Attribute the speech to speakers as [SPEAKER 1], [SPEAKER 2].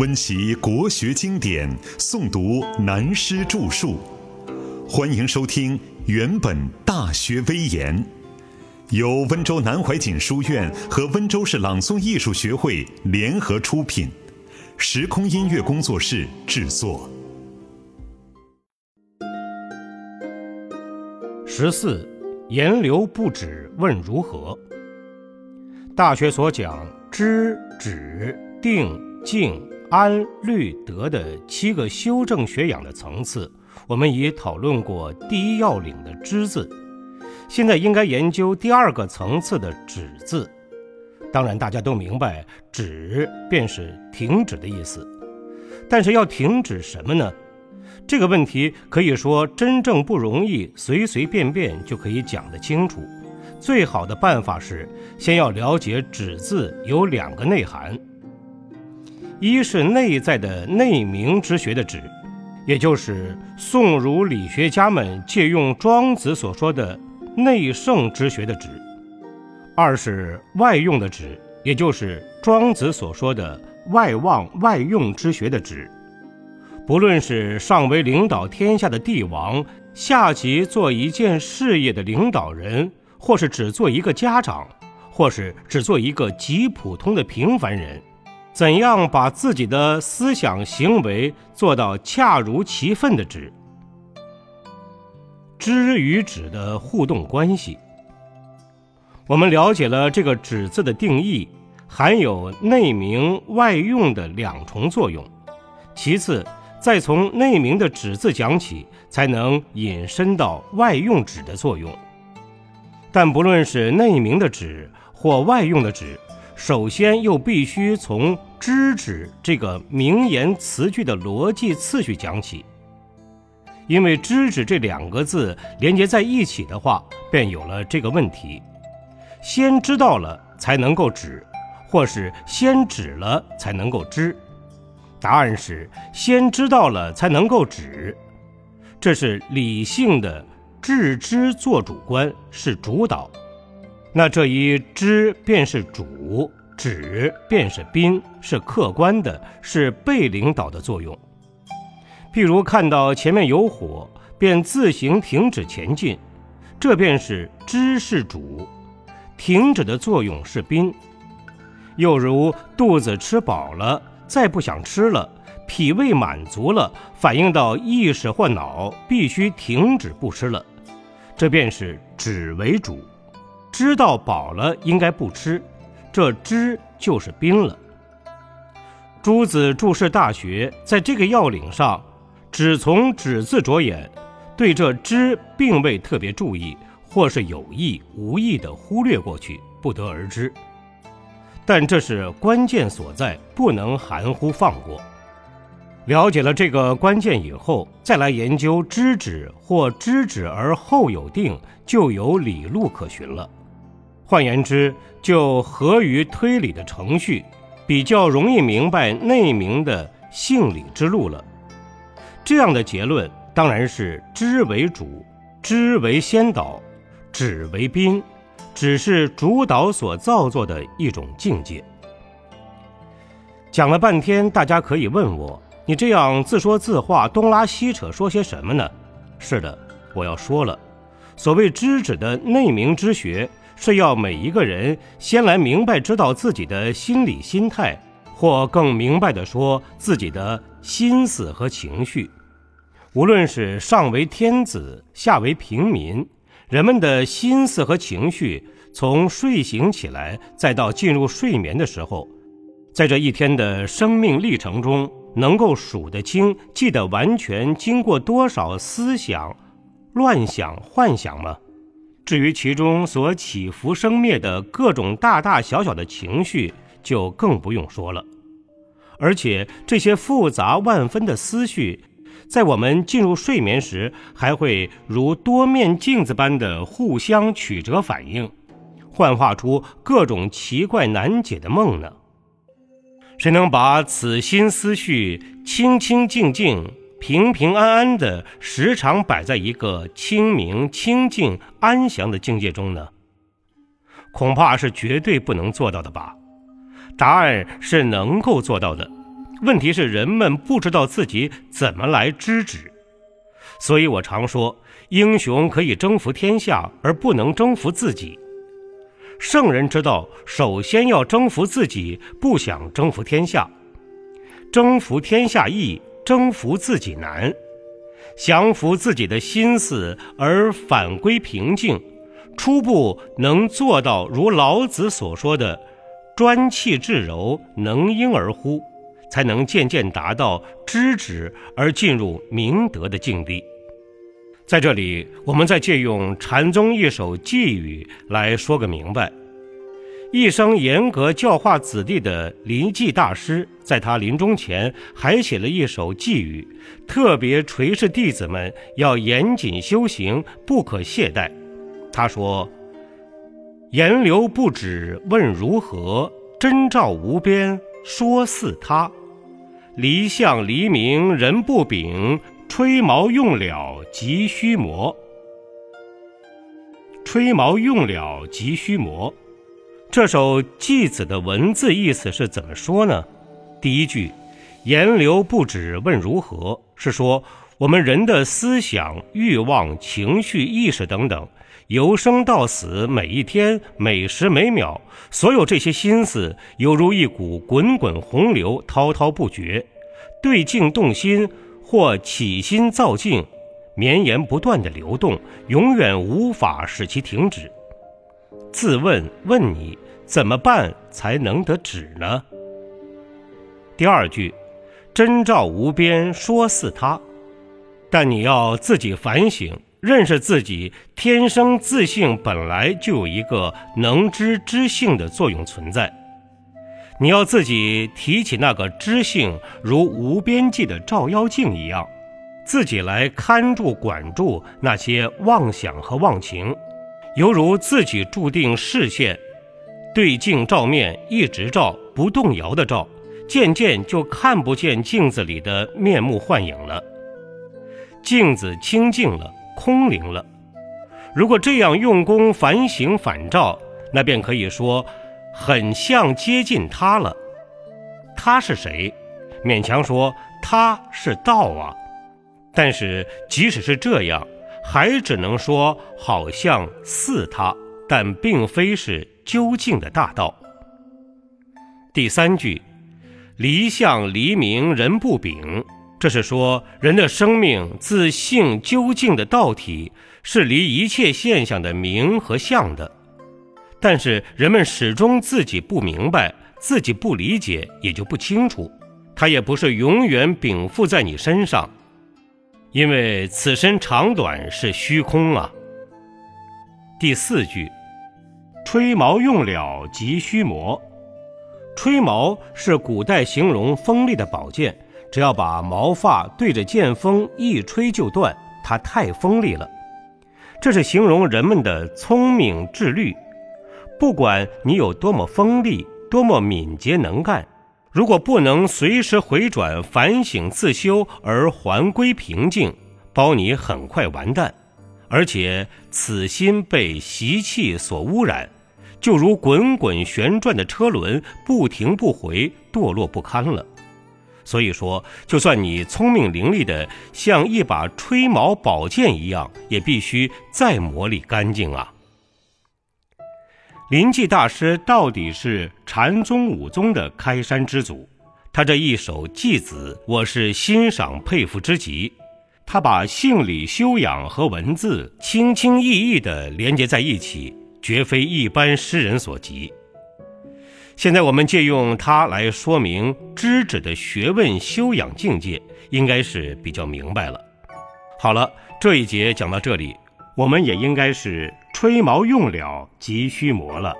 [SPEAKER 1] 温习国学经典，诵读南师著述。欢迎收听《原本大学威严》，由温州南怀瑾书院和温州市朗诵艺术学会联合出品，时空音乐工作室制作。
[SPEAKER 2] 十四，言流不止，问如何？大学所讲知、止、定、静、安、律、德的七个修正学养的层次，我们已讨论过第一要领的知字，现在应该研究第二个层次的止字。当然，大家都明白，止便是停止的意思，但是要停止什么呢？这个问题可以说真正不容易，随随便便就可以讲得清楚。最好的办法是，先要了解“止”字有两个内涵：一是内在的内明之学的“旨”，也就是宋儒理学家们借用庄子所说的内圣之学的“旨”；二是外用的“旨”，也就是庄子所说的外望外用之学的“旨”。不论是上为领导天下的帝王，下级做一件事业的领导人。或是只做一个家长，或是只做一个极普通的平凡人，怎样把自己的思想行为做到恰如其分的知？知与止的互动关系。我们了解了这个“止”字的定义，含有内明外用的两重作用。其次，再从内明的“止”字讲起，才能引申到外用“止”的作用。但不论是内明的止或外用的止，首先又必须从知止这个名言词句的逻辑次序讲起。因为知止这两个字连接在一起的话，便有了这个问题：先知道了才能够止，或是先止了才能够知？答案是先知道了才能够止，这是理性的。致知做主观是主导，那这一知便是主，止便是宾，是客观的，是被领导的作用。譬如看到前面有火，便自行停止前进，这便是知是主，停止的作用是宾。又如肚子吃饱了，再不想吃了，脾胃满足了，反映到意识或脑，必须停止不吃了。这便是止为主，知道饱了应该不吃，这知就是宾了。朱子注释《大学》在这个要领上，只从止字着眼，对这知并未特别注意，或是有意无意的忽略过去，不得而知。但这是关键所在，不能含糊放过。了解了这个关键以后，再来研究知止或知止而后有定，就有理路可循了。换言之，就合于推理的程序，比较容易明白内明的性理之路了。这样的结论当然是知为主，知为先导，止为宾，只是主导所造作的一种境界。讲了半天，大家可以问我。你这样自说自话，东拉西扯，说些什么呢？是的，我要说了。所谓知止的内明之学，是要每一个人先来明白知道自己的心理心态，或更明白的说，自己的心思和情绪。无论是上为天子，下为平民，人们的心思和情绪，从睡醒起来，再到进入睡眠的时候，在这一天的生命历程中。能够数得清、记得完全，经过多少思想、乱想、幻想吗？至于其中所起伏生灭的各种大大小小的情绪，就更不用说了。而且这些复杂万分的思绪，在我们进入睡眠时，还会如多面镜子般的互相曲折反应，幻化出各种奇怪难解的梦呢？谁能把此心思绪清清静静、平平安安的时常摆在一个清明、清净、安详的境界中呢？恐怕是绝对不能做到的吧？答案是能够做到的。问题是人们不知道自己怎么来知止。所以我常说，英雄可以征服天下，而不能征服自己。圣人知道，首先要征服自己，不想征服天下。征服天下易，征服自己难。降服自己的心思而返归平静，初步能做到如老子所说的“专气致柔，能婴儿乎”，才能渐渐达到知止而进入明德的境地。在这里，我们再借用禅宗一首寄语来说个明白。一生严格教化子弟的临济大师，在他临终前还写了一首寄语，特别垂示弟子们要严谨修行，不可懈怠。他说：“言流不止问如何，真照无边说似他。离相离明人不禀，吹毛用了即须磨。吹毛用了即须磨。”这首偈子的文字意思是怎么说呢？第一句“言流不止问如何”是说我们人的思想、欲望、情绪、意识等等，由生到死，每一天、每时每秒，所有这些心思，犹如一股滚滚洪流，滔滔不绝，对镜动心或起心造境，绵延不断的流动，永远无法使其停止。自问问你怎么办才能得止呢？第二句，真照无边说似他，但你要自己反省，认识自己天生自性本来就有一个能知知性的作用存在，你要自己提起那个知性，如无边际的照妖镜一样，自己来看住管住那些妄想和妄情。犹如自己注定视线，对镜照面，一直照，不动摇的照，渐渐就看不见镜子里的面目幻影了。镜子清净了，空灵了。如果这样用功反省反照，那便可以说，很像接近他了。他是谁？勉强说他是道啊。但是即使是这样。还只能说好像似他，但并非是究竟的大道。第三句，离相离明人不禀，这是说人的生命自性究竟的道体是离一切现象的明和相的，但是人们始终自己不明白，自己不理解，也就不清楚，它也不是永远禀赋在你身上。因为此身长短是虚空啊。第四句，吹毛用了即须磨。吹毛是古代形容锋利的宝剑，只要把毛发对着剑锋一吹就断，它太锋利了。这是形容人们的聪明智虑。不管你有多么锋利，多么敏捷能干。如果不能随时回转、反省自修而还归平静，包你很快完蛋。而且此心被习气所污染，就如滚滚旋转的车轮，不停不回，堕落不堪了。所以说，就算你聪明伶俐的像一把吹毛宝剑一样，也必须再磨砺干净啊。临济大师到底是禅宗五宗的开山之祖，他这一首偈子，我是欣赏佩服之极。他把性理修养和文字轻轻易易地连接在一起，绝非一般诗人所及。现在我们借用它来说明知止的学问修养境界，应该是比较明白了。好了，这一节讲到这里。我们也应该是吹毛用了急需磨了。